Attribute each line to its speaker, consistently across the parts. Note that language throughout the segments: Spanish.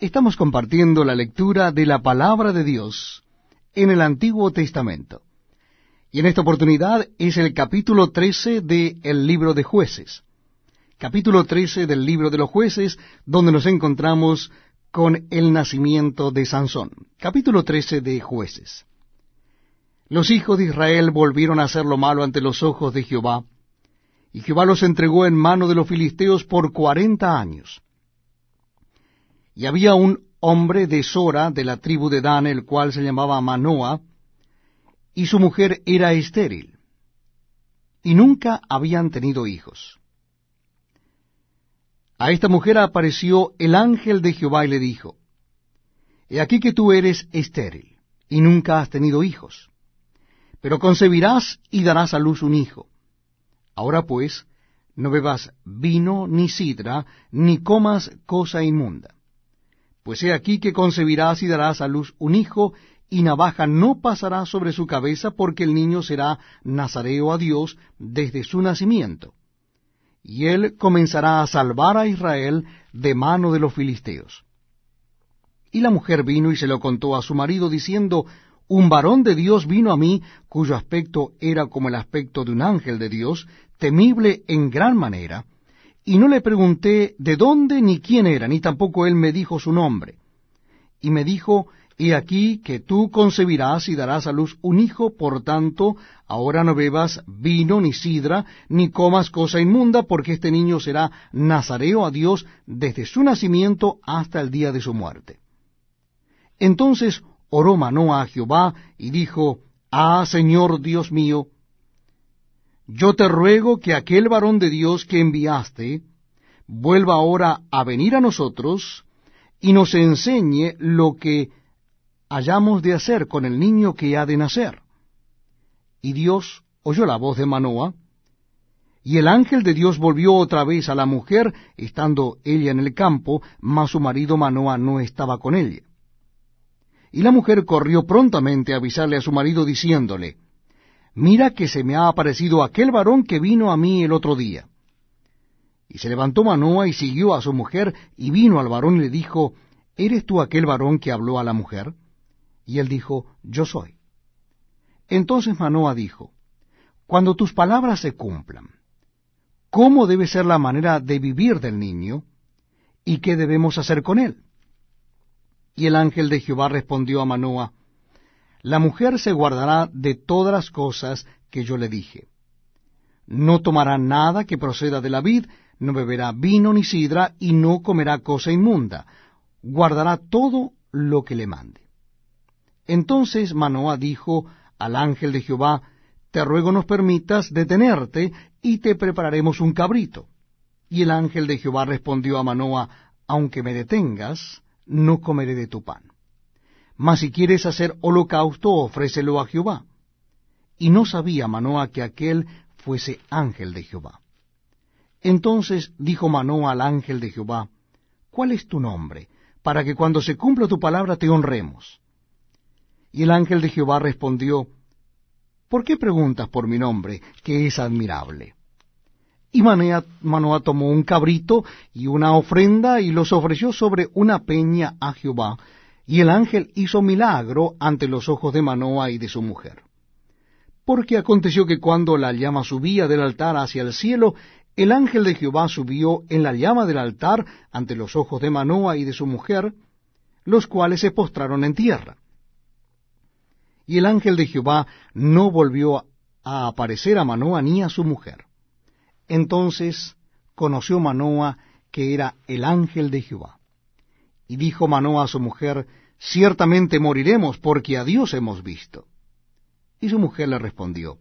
Speaker 1: Estamos compartiendo la lectura de la palabra de Dios en el Antiguo Testamento. Y en esta oportunidad es el capítulo 13 del libro de jueces. Capítulo 13 del libro de los jueces, donde nos encontramos con el nacimiento de Sansón. Capítulo 13 de jueces. Los hijos de Israel volvieron a hacer lo malo ante los ojos de Jehová, y Jehová los entregó en mano de los filisteos por cuarenta años. Y había un hombre de Sora, de la tribu de Dan, el cual se llamaba Manoa, y su mujer era estéril, y nunca habían tenido hijos. A esta mujer apareció el ángel de Jehová y le dijo, He aquí que tú eres estéril, y nunca has tenido hijos, pero concebirás y darás a luz un hijo. Ahora pues, no bebas vino ni sidra, ni comas cosa inmunda pues he aquí que concebirás y darás a luz un hijo, y navaja no pasará sobre su cabeza, porque el niño será nazareo a Dios desde su nacimiento. Y él comenzará a salvar a Israel de mano de los filisteos. Y la mujer vino y se lo contó a su marido, diciendo, Un varón de Dios vino a mí, cuyo aspecto era como el aspecto de un ángel de Dios, temible en gran manera, y no le pregunté de dónde ni quién era, ni tampoco él me dijo su nombre. Y me dijo, He aquí que tú concebirás y darás a luz un hijo, por tanto, ahora no bebas vino ni sidra, ni comas cosa inmunda, porque este niño será nazareo a Dios desde su nacimiento hasta el día de su muerte. Entonces oró Manoa a Jehová y dijo, Ah, Señor Dios mío, yo te ruego que aquel varón de Dios que enviaste vuelva ahora a venir a nosotros y nos enseñe lo que hayamos de hacer con el niño que ha de nacer. Y Dios oyó la voz de Manoa, y el ángel de Dios volvió otra vez a la mujer, estando ella en el campo, mas su marido Manoa no estaba con ella. Y la mujer corrió prontamente a avisarle a su marido, diciéndole, mira que se me ha aparecido aquel varón que vino a mí el otro día. Y se levantó Manoa y siguió a su mujer, y vino al varón y le dijo, ¿Eres tú aquel varón que habló a la mujer? Y él dijo, Yo soy. Entonces Manoa dijo, Cuando tus palabras se cumplan, ¿cómo debe ser la manera de vivir del niño? ¿Y qué debemos hacer con él? Y el ángel de Jehová respondió a Manoa, la mujer se guardará de todas las cosas que yo le dije. No tomará nada que proceda de la vid, no beberá vino ni sidra, y no comerá cosa inmunda. Guardará todo lo que le mande. Entonces Manoah dijo al ángel de Jehová, Te ruego nos permitas detenerte, y te prepararemos un cabrito. Y el ángel de Jehová respondió a Manoah, Aunque me detengas, no comeré de tu pan. Mas si quieres hacer holocausto, ofrécelo a Jehová. Y no sabía Manoa que aquel fuese ángel de Jehová. Entonces dijo Manoa al ángel de Jehová, ¿cuál es tu nombre? Para que cuando se cumpla tu palabra te honremos. Y el ángel de Jehová respondió, ¿por qué preguntas por mi nombre, que es admirable? Y Manoa tomó un cabrito y una ofrenda y los ofreció sobre una peña a Jehová, y el ángel hizo milagro ante los ojos de Manoa y de su mujer. Porque aconteció que cuando la llama subía del altar hacia el cielo, el ángel de Jehová subió en la llama del altar ante los ojos de Manoa y de su mujer, los cuales se postraron en tierra. Y el ángel de Jehová no volvió a aparecer a Manoa ni a su mujer. Entonces conoció Manoa que era el ángel de Jehová. Y dijo Manoa a su mujer, Ciertamente moriremos, porque a Dios hemos visto. Y su mujer le respondió,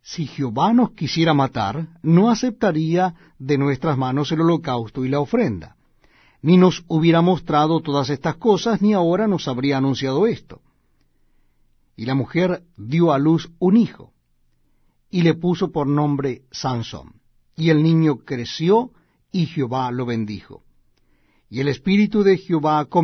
Speaker 1: Si Jehová nos quisiera matar, no aceptaría de nuestras manos el holocausto y la ofrenda, ni nos hubiera mostrado todas estas cosas, ni ahora nos habría anunciado esto. Y la mujer dio a luz un hijo, y le puso por nombre Sansón. Y el niño creció, y Jehová lo bendijo. Y el Espíritu de Jehová